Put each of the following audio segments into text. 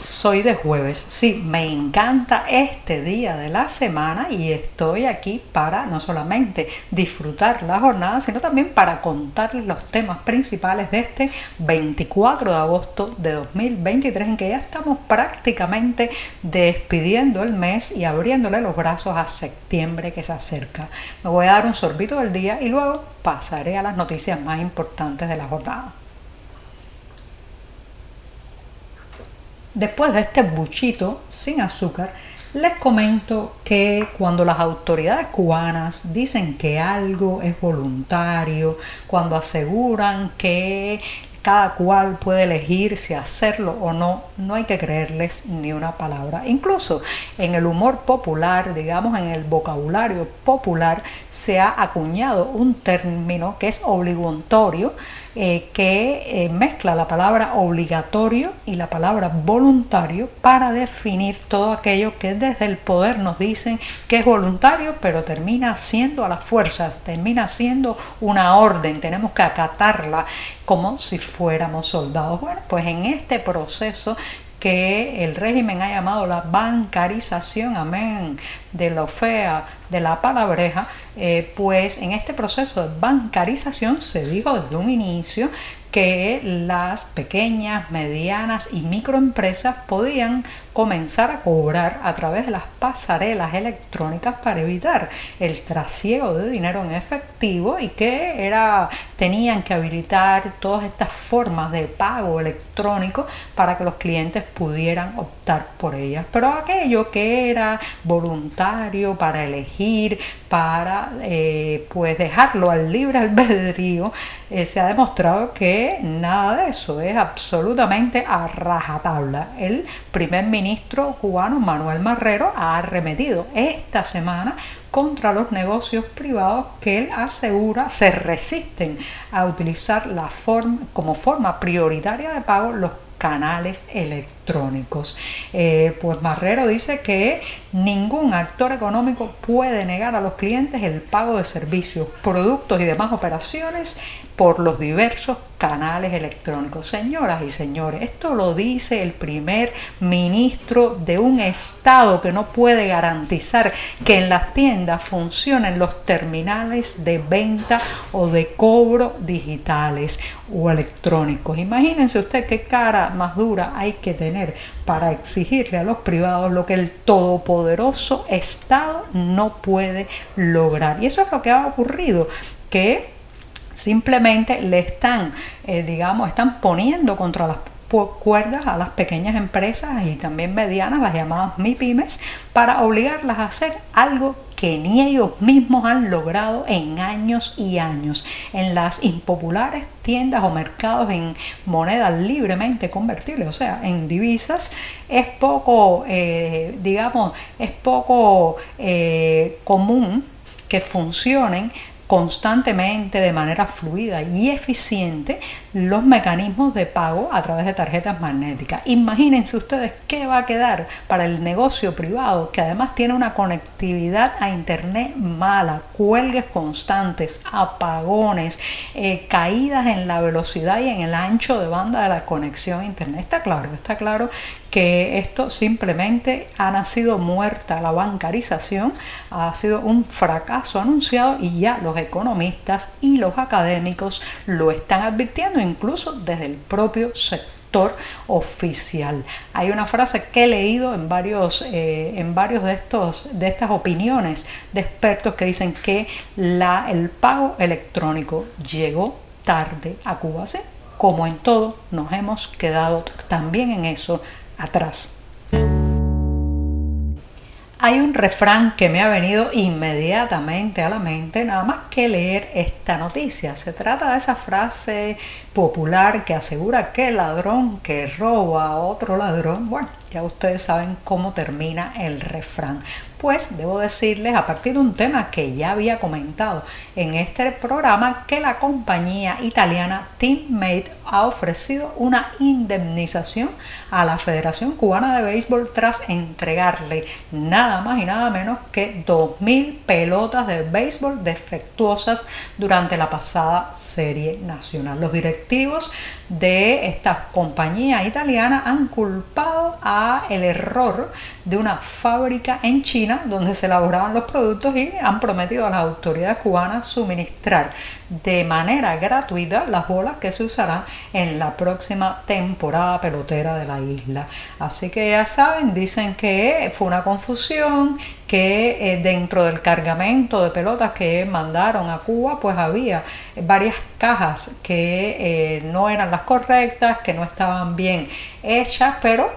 soy de jueves, sí, me encanta este día de la semana y estoy aquí para no solamente disfrutar la jornada, sino también para contarles los temas principales de este 24 de agosto de 2023, en que ya estamos prácticamente despidiendo el mes y abriéndole los brazos a septiembre que se acerca. Me voy a dar un sorbito del día y luego pasaré a las noticias más importantes de la jornada. Después de este buchito sin azúcar, les comento que cuando las autoridades cubanas dicen que algo es voluntario, cuando aseguran que cada cual puede elegir si hacerlo o no, no hay que creerles ni una palabra. Incluso en el humor popular, digamos en el vocabulario popular, se ha acuñado un término que es obligatorio eh, que eh, mezcla la palabra obligatorio y la palabra voluntario para definir todo aquello que desde el poder nos dicen que es voluntario, pero termina siendo a las fuerzas, termina siendo una orden, tenemos que acatarla como si fuéramos soldados. Bueno, pues en este proceso que el régimen ha llamado la bancarización, amén, de la fea, de la palabreja, eh, pues en este proceso de bancarización se dijo desde un inicio que las pequeñas, medianas y microempresas podían comenzar a cobrar a través de las pasarelas electrónicas para evitar el trasiego de dinero en efectivo y que era tenían que habilitar todas estas formas de pago electrónico para que los clientes pudieran por ellas. Pero aquello que era voluntario para elegir, para eh, pues dejarlo al libre albedrío, eh, se ha demostrado que nada de eso es absolutamente a rajatabla. El primer ministro cubano Manuel Marrero ha arremetido esta semana contra los negocios privados que él asegura se resisten a utilizar la forma, como forma prioritaria de pago los canales electrónicos. Eh, pues Marrero dice que ningún actor económico puede negar a los clientes el pago de servicios, productos y demás operaciones por los diversos canales electrónicos. Señoras y señores, esto lo dice el primer ministro de un Estado que no puede garantizar que en las tiendas funcionen los terminales de venta o de cobro digitales o electrónicos. Imagínense usted qué cara más dura hay que tener para exigirle a los privados lo que el todopoderoso Estado no puede lograr. Y eso es lo que ha ocurrido, que simplemente le están, eh, digamos, están poniendo contra las cuerdas a las pequeñas empresas y también medianas, las llamadas MIPIMES, para obligarlas a hacer algo que ni ellos mismos han logrado en años y años. En las impopulares tiendas o mercados en monedas libremente convertibles, o sea, en divisas, es poco, eh, digamos, es poco eh, común que funcionen constantemente, de manera fluida y eficiente, los mecanismos de pago a través de tarjetas magnéticas. Imagínense ustedes qué va a quedar para el negocio privado, que además tiene una conectividad a Internet mala, cuelgues constantes, apagones, eh, caídas en la velocidad y en el ancho de banda de la conexión a Internet. Está claro, está claro que esto simplemente ha nacido muerta, la bancarización ha sido un fracaso anunciado y ya los economistas y los académicos lo están advirtiendo incluso desde el propio sector oficial. Hay una frase que he leído en varios, eh, en varios de, estos, de estas opiniones de expertos que dicen que la, el pago electrónico llegó tarde a Cuba. como en todo, nos hemos quedado también en eso atrás. Hay un refrán que me ha venido inmediatamente a la mente nada más que leer esta noticia. Se trata de esa frase popular que asegura que el ladrón que roba a otro ladrón, bueno, ya ustedes saben cómo termina el refrán. Pues debo decirles a partir de un tema que ya había comentado en este programa que la compañía italiana Teammate ha ofrecido una indemnización a la Federación Cubana de Béisbol tras entregarle nada más y nada menos que 2.000 pelotas de béisbol defectuosas durante la pasada serie nacional. Los directivos de esta compañía italiana han culpado a el error de una fábrica en China donde se elaboraban los productos y han prometido a las autoridades cubanas suministrar de manera gratuita las bolas que se usarán en la próxima temporada pelotera de la isla. Así que ya saben, dicen que fue una confusión, que eh, dentro del cargamento de pelotas que mandaron a Cuba, pues había varias cajas que eh, no eran las correctas, que no estaban bien hechas, pero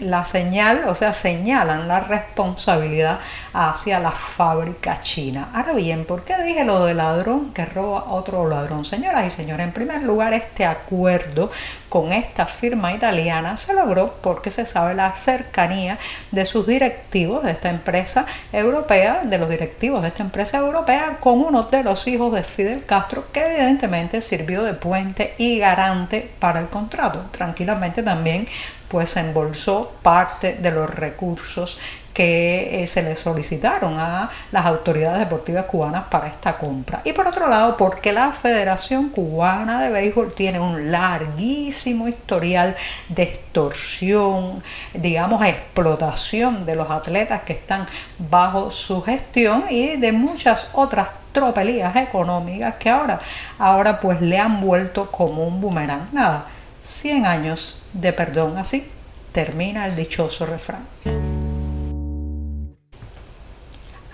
la señal, o sea, señalan la responsabilidad hacia la fábrica china. Ahora bien, ¿por qué dije lo de ladrón que roba otro ladrón? Señoras y señores, en primer lugar, este acuerdo con esta firma italiana se logró porque se sabe la cercanía de sus directivos de esta empresa europea, de los directivos de esta empresa europea, con uno de los hijos de Fidel Castro, que evidentemente sirvió de puente y garante para el contrato. Tranquilamente también pues embolsó parte de los recursos que eh, se le solicitaron a las autoridades deportivas cubanas para esta compra. Y por otro lado, porque la Federación Cubana de Béisbol tiene un larguísimo historial de extorsión, digamos, explotación de los atletas que están bajo su gestión y de muchas otras tropelías económicas que ahora, ahora pues le han vuelto como un boomerang. Nada, 100 años de perdón, así termina el dichoso refrán.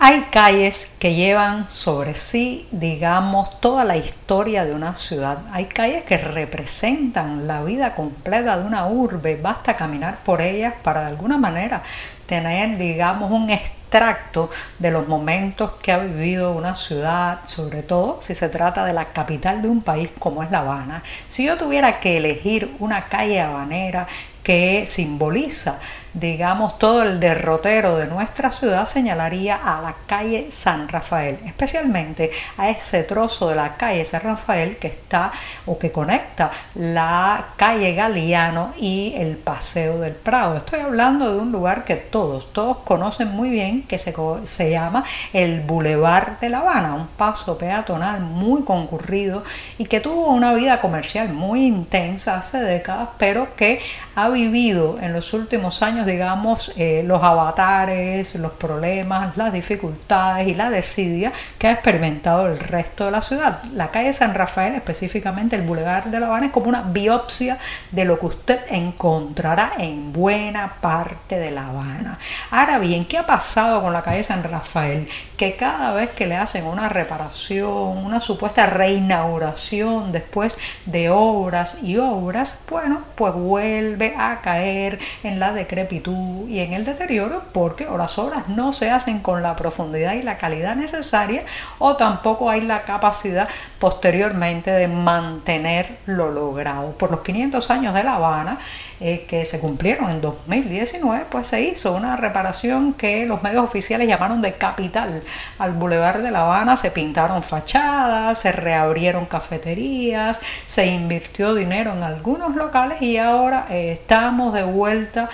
Hay calles que llevan sobre sí, digamos, toda la historia de una ciudad. Hay calles que representan la vida completa de una urbe. Basta caminar por ellas para de alguna manera tener, digamos, un extracto de los momentos que ha vivido una ciudad, sobre todo si se trata de la capital de un país como es La Habana. Si yo tuviera que elegir una calle habanera que simboliza digamos, todo el derrotero de nuestra ciudad señalaría a la calle San Rafael, especialmente a ese trozo de la calle San Rafael que está o que conecta la calle Galeano y el Paseo del Prado. Estoy hablando de un lugar que todos, todos conocen muy bien, que se, se llama el Boulevard de La Habana, un paso peatonal muy concurrido y que tuvo una vida comercial muy intensa hace décadas, pero que ha vivido en los últimos años digamos, eh, los avatares, los problemas, las dificultades y la desidia que ha experimentado el resto de la ciudad. La calle San Rafael, específicamente el Boulevard de La Habana, es como una biopsia de lo que usted encontrará en buena parte de La Habana. Ahora bien, ¿qué ha pasado con la calle San Rafael? Que cada vez que le hacen una reparación, una supuesta reinauguración después de obras y obras, bueno, pues vuelve a caer en la decrepitación y en el deterioro porque o las obras no se hacen con la profundidad y la calidad necesaria o tampoco hay la capacidad posteriormente de mantener lo logrado. Por los 500 años de La Habana, eh, que se cumplieron en 2019, pues se hizo una reparación que los medios oficiales llamaron de capital al Boulevard de La Habana, se pintaron fachadas, se reabrieron cafeterías, se invirtió dinero en algunos locales y ahora eh, estamos de vuelta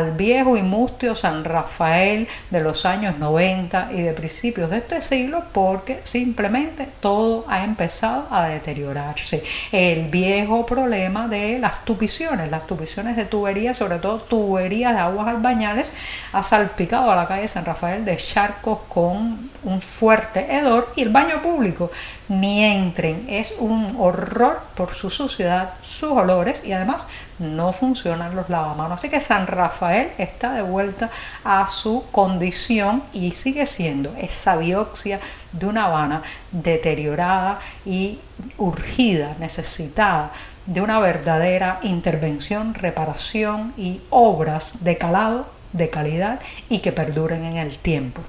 al viejo y mustio San Rafael de los años 90 y de principios de este siglo porque simplemente todo ha empezado a deteriorarse. El viejo problema de las tupiciones, las tupiciones de tuberías, sobre todo tuberías de aguas albañales, ha salpicado a la calle San Rafael de charcos con un fuerte hedor y el baño público ni entren. Es un horror por su suciedad, sus olores y además no funcionan los lavamanos. Así que San Rafael está de vuelta a su condición y sigue siendo esa biopsia de una Habana deteriorada y urgida, necesitada de una verdadera intervención, reparación y obras de calado, de calidad y que perduren en el tiempo.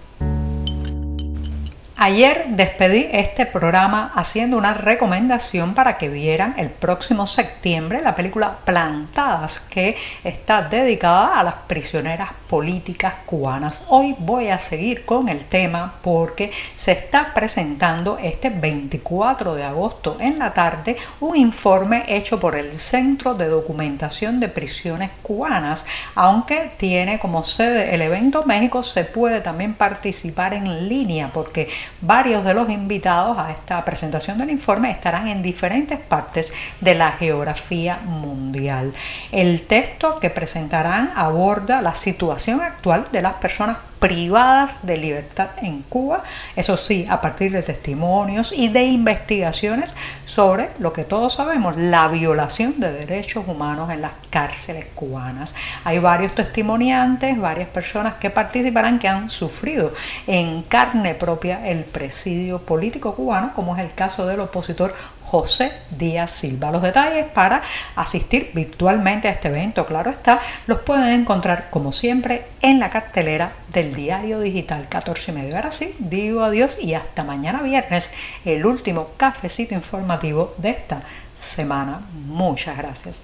Ayer despedí este programa haciendo una recomendación para que vieran el próximo septiembre la película Plantadas, que está dedicada a las prisioneras políticas cubanas. Hoy voy a seguir con el tema porque se está presentando este 24 de agosto en la tarde un informe hecho por el Centro de Documentación de Prisiones Cubanas. Aunque tiene como sede el evento México, se puede también participar en línea porque Varios de los invitados a esta presentación del informe estarán en diferentes partes de la geografía mundial. El texto que presentarán aborda la situación actual de las personas privadas de libertad en Cuba, eso sí, a partir de testimonios y de investigaciones sobre lo que todos sabemos, la violación de derechos humanos en las cárceles cubanas. Hay varios testimoniantes, varias personas que participarán que han sufrido en carne propia el presidio político cubano, como es el caso del opositor José Díaz Silva. Los detalles para asistir virtualmente a este evento, claro está, los pueden encontrar como siempre en la cartelera del diario digital 14 y medio. Ahora sí, digo adiós y hasta mañana viernes, el último cafecito informativo de esta semana. Muchas gracias.